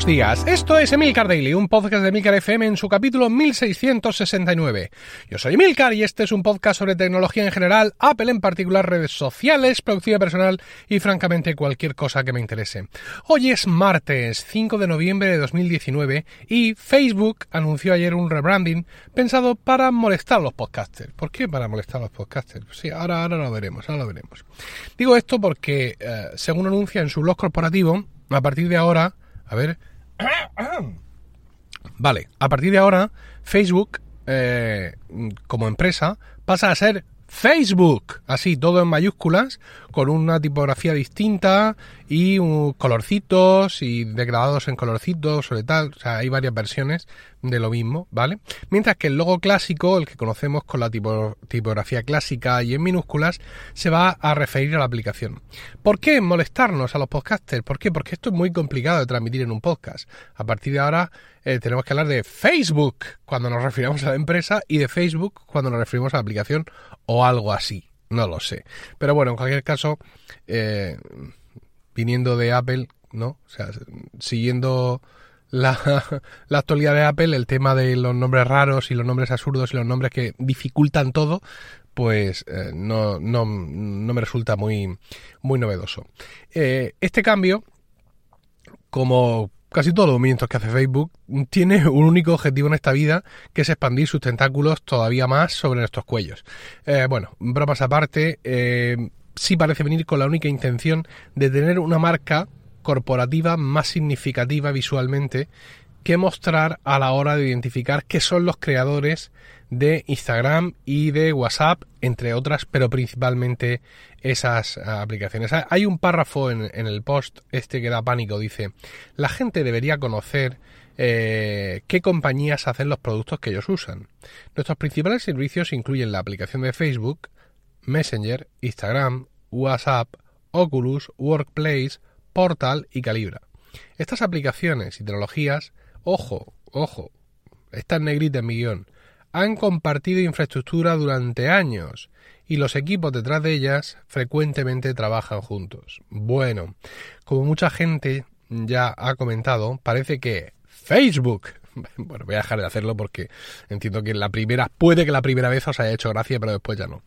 buenos días. Esto es Emilcar Daily, un podcast de Emilcar FM en su capítulo 1669. Yo soy Emilcar y este es un podcast sobre tecnología en general, Apple en particular, redes sociales, producción personal y francamente cualquier cosa que me interese. Hoy es martes 5 de noviembre de 2019 y Facebook anunció ayer un rebranding pensado para molestar a los podcasters. ¿Por qué para molestar a los podcasters? Sí, ahora, ahora lo veremos, ahora lo veremos. Digo esto porque, eh, según anuncia en su blog corporativo, a partir de ahora a ver. Vale, a partir de ahora, Facebook, eh, como empresa, pasa a ser Facebook, así todo en mayúsculas, con una tipografía distinta y colorcitos y degradados en colorcitos sobre tal, o sea, hay varias versiones de lo mismo, ¿vale? Mientras que el logo clásico, el que conocemos con la tipografía clásica y en minúsculas, se va a referir a la aplicación. ¿Por qué molestarnos a los podcasters? ¿Por qué? Porque esto es muy complicado de transmitir en un podcast. A partir de ahora eh, tenemos que hablar de Facebook cuando nos referimos a la empresa y de Facebook cuando nos referimos a la aplicación o algo así. No lo sé. Pero bueno, en cualquier caso, eh, viniendo de Apple, ¿no? O sea, siguiendo la, actualidad de Apple, el tema de los nombres raros y los nombres absurdos y los nombres que dificultan todo, pues eh, no, no, no, me resulta muy, muy novedoso. Eh, este cambio, como casi todos los movimientos que hace Facebook, tiene un único objetivo en esta vida, que es expandir sus tentáculos todavía más sobre nuestros cuellos. Eh, bueno, bromas aparte, sí parece venir con la única intención de tener una marca corporativa más significativa visualmente que mostrar a la hora de identificar qué son los creadores de Instagram y de WhatsApp, entre otras, pero principalmente esas aplicaciones. Hay un párrafo en, el post este que da pánico, dice, la gente debería conocer eh, qué compañías hacen los productos que ellos usan. Nuestros principales servicios incluyen la aplicación de Facebook, Messenger, Instagram, WhatsApp, Oculus, Workplace, Portal y Calibra. Estas aplicaciones y tecnologías, ojo, ojo, están negritas en mi guion, han compartido infraestructura durante años y los equipos detrás de ellas frecuentemente trabajan juntos. Bueno, como mucha gente ya ha comentado, parece que Facebook bueno, voy a dejar de hacerlo porque entiendo que la primera, puede que la primera vez os haya hecho gracia, pero después ya no.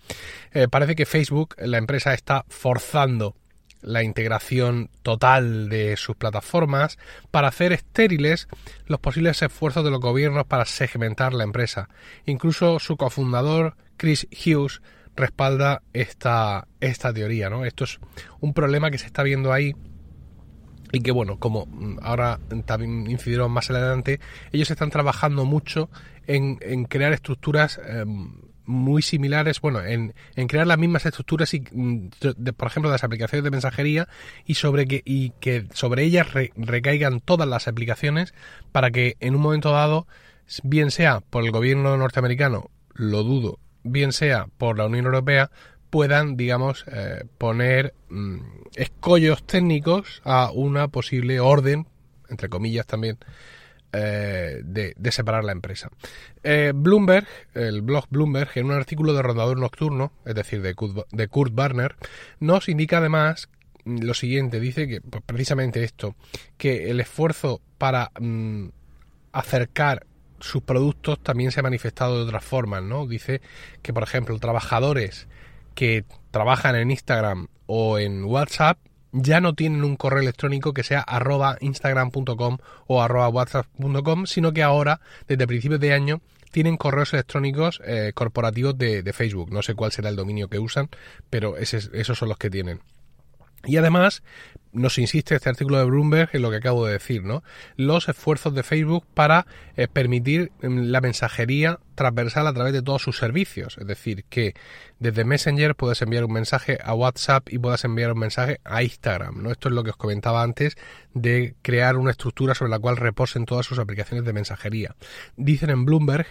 Eh, parece que Facebook, la empresa, está forzando la integración total de sus plataformas para hacer estériles los posibles esfuerzos de los gobiernos para segmentar la empresa. Incluso su cofundador, Chris Hughes, respalda esta, esta teoría. ¿no? Esto es un problema que se está viendo ahí y que bueno, como ahora también incidieron más adelante, ellos están trabajando mucho en, crear estructuras em, muy similares, bueno, en, crear las mismas estructuras y, mm, por ejemplo, de las aplicaciones de mensajería y sobre que, y que sobre ellas recaigan todas las aplicaciones para que en un momento dado, bien sea por el gobierno norteamericano, lo dudo, bien sea por la Unión Europea, puedan, digamos, eh, poner mm, escollos técnicos a una posible orden, entre comillas también, eh, de, separar la empresa. Eh, Bloomberg, el blog Bloomberg, en un artículo de Rondador Nocturno, es decir, de Kurt, de Barner, nos indica además lo siguiente, dice que pues, precisamente esto, que el esfuerzo para mm, acercar sus productos también se ha manifestado de otras formas, ¿no? Dice que, por ejemplo, trabajadores que trabajan en Instagram o en WhatsApp ya no tienen un correo electrónico que sea arroba instagram.com o arroba whatsapp.com, sino que ahora, desde principios de año, tienen correos electrónicos eh, corporativos de, Facebook. No sé cuál será el dominio que usan, pero esos son los que tienen. Y además, nos insiste este artículo de Bloomberg en lo que acabo de decir, ¿no? Los esfuerzos de Facebook para eh, permitir mm, la mensajería transversal a través de todos sus servicios. Es decir, que desde Messenger puedes enviar un mensaje a WhatsApp y puedas enviar un mensaje a Instagram, ¿no? Esto es lo que os comentaba antes de crear una estructura sobre la cual reposen todas sus aplicaciones de mensajería. Dicen en Bloomberg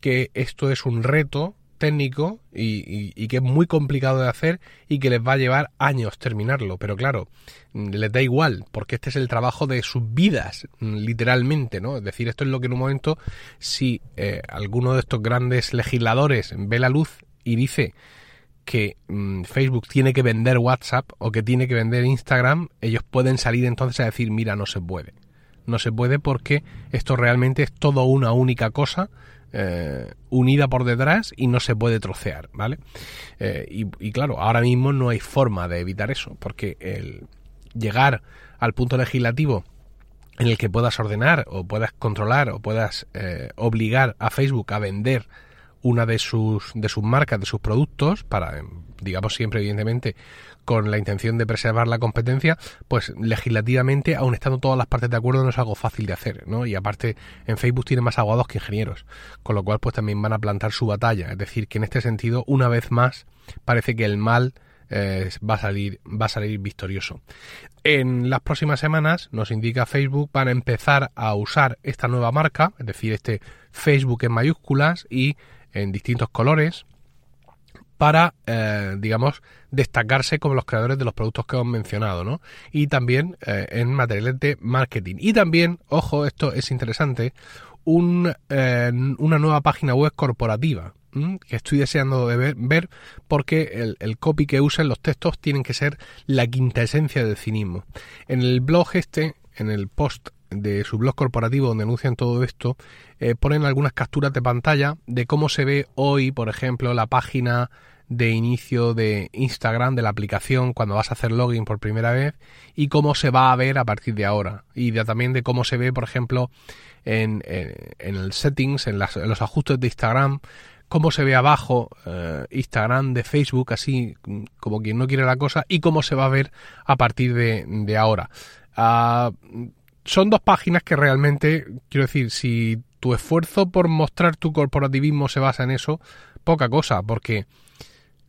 que esto es un reto técnico y, que es muy complicado de hacer y que les va a llevar años terminarlo. Pero claro, les da igual, porque este es el trabajo de sus vidas, literalmente, ¿no? Es decir, esto es lo que en un momento, si eh, alguno de estos grandes legisladores ve la luz y dice que mm, Facebook tiene que vender WhatsApp o que tiene que vender Instagram, ellos pueden salir entonces a decir, mira, no se puede no se puede porque esto realmente es todo una única cosa eh, unida por detrás y no se puede trocear, ¿vale? Eh, y, claro, ahora mismo no hay forma de evitar eso, porque el llegar al punto legislativo en el que puedas ordenar o puedas controlar o puedas eh, obligar a Facebook a vender una de sus, de sus marcas, de sus productos, para, digamos siempre, evidentemente, con la intención de preservar la competencia, pues legislativamente, aun estando todas las partes de acuerdo, no es algo fácil de hacer, ¿no? Y aparte, en Facebook tiene más abogados que ingenieros, con lo cual, pues también van a plantar su batalla. Es decir, que en este sentido, una vez más, parece que el mal eh, va a salir va a salir victorioso. En las próximas semanas nos indica Facebook van a empezar a usar esta nueva marca, es decir, este Facebook en mayúsculas y en distintos colores para, eh, digamos, destacarse como los creadores de los productos que hemos mencionado, ¿no? Y también eh, en materiales de marketing. Y también, ojo, esto es interesante, eh, una nueva página web corporativa que estoy deseando de ver, porque el, copy que usen los textos tienen que ser la quinta esencia del cinismo. En el blog este, en el post de su blog corporativo donde anuncian todo esto, eh, ponen algunas capturas de pantalla de cómo se ve hoy, por ejemplo, la página de inicio de Instagram de la aplicación cuando vas a hacer login por primera vez y cómo se va a ver a partir de ahora. Y también de cómo se ve por ejemplo en, en, el settings en, los ajustes de Instagram cómo se ve abajo eh, Instagram de Facebook así como quien no quiere la cosa y cómo se va a ver a partir de, de ahora. Ah, son dos páginas que realmente, quiero decir, si tu esfuerzo por mostrar tu corporativismo se basa en eso, poca cosa, porque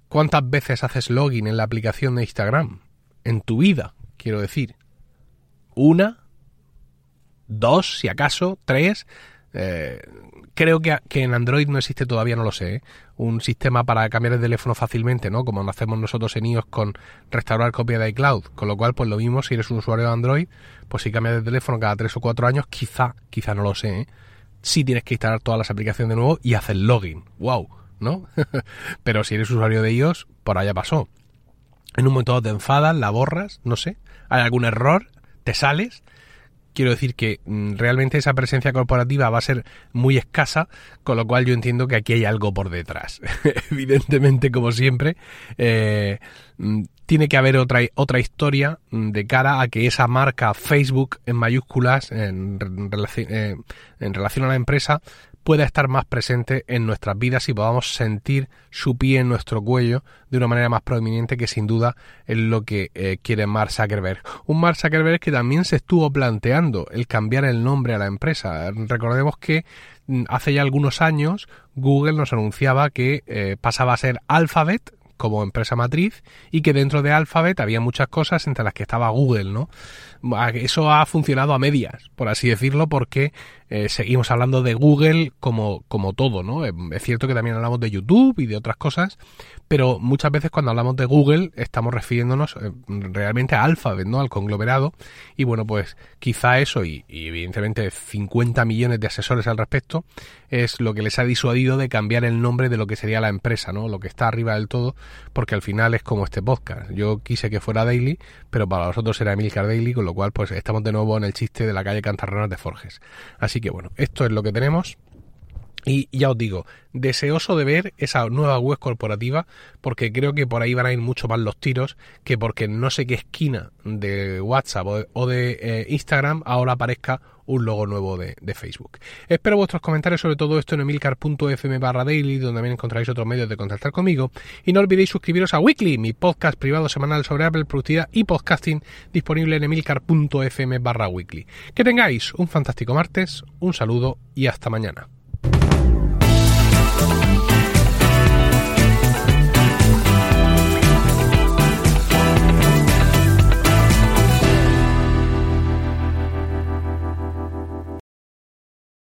¿cuántas veces haces login en la aplicación de Instagram? En tu vida, quiero decir. ¿Una? ¿Dos, si acaso? ¿Tres? Eh, creo que, en Android no existe todavía, no lo sé, ¿eh? un sistema para cambiar el teléfono fácilmente, ¿no? Como lo hacemos nosotros en iOS con restaurar copia de iCloud. Con lo cual, pues lo mismo, si eres un usuario de Android, pues si cambias de teléfono cada tres o cuatro años, quizá, quizá no lo sé, ¿eh? sí tienes que instalar todas las aplicaciones de nuevo y hacer login. ¡Wow! ¿No? Pero si eres usuario de iOS, por allá pasó. En un momento te enfadas, la borras, no sé, hay algún error, te sales quiero decir que mm, realmente esa presencia corporativa va a ser muy escasa, con lo cual yo entiendo que aquí hay algo por detrás. Evidentemente, como siempre, eh, mm, tiene que haber otra, otra historia mm, de cara a que esa marca Facebook en mayúsculas en, eh, en relación a la empresa pueda estar más presente en nuestras vidas y podamos sentir su pie en nuestro cuello de una manera más prominente que sin duda es lo que eh, quiere Mark Zuckerberg. Un Mark Zuckerberg que también se estuvo planteando el cambiar el nombre a la empresa. Recordemos que mm, hace ya algunos años Google nos anunciaba que eh, pasaba a ser Alphabet, como empresa matriz y que dentro de Alphabet había muchas cosas entre las que estaba Google, ¿no? Eso ha funcionado a medias, por así decirlo, porque eh, seguimos hablando de Google como, como todo, ¿no? Eh, es cierto que también hablamos de YouTube y de otras cosas, pero muchas veces cuando hablamos de Google estamos refiriéndonos eh, realmente a Alphabet, ¿no? Al conglomerado. Y bueno, pues quizá eso y, y, evidentemente 50 millones de asesores al respecto es lo que les ha disuadido de cambiar el nombre de lo que sería la empresa, ¿no? Lo que está arriba del todo, porque al final es como este podcast. Yo quise que fuera Daily, pero para vosotros era Emilcar Daily, con lo cual pues estamos de nuevo en el chiste de la calle Cantarranas de Forges. Así que bueno, esto es lo que tenemos. Y ya os digo, deseoso de ver esa nueva web corporativa porque creo que por ahí van a ir mucho más los tiros que porque no sé qué esquina de WhatsApp o de, eh, Instagram ahora aparezca un logo nuevo de, Facebook. Espero vuestros comentarios sobre todo esto en emilcar.fm barra daily, donde también encontraréis otros medios de contactar conmigo. Y no olvidéis suscribiros a Weekly, mi podcast privado semanal sobre Apple, productividad y podcasting, disponible en emilcar.fm barra weekly. Que tengáis un fantástico martes, un saludo y hasta mañana.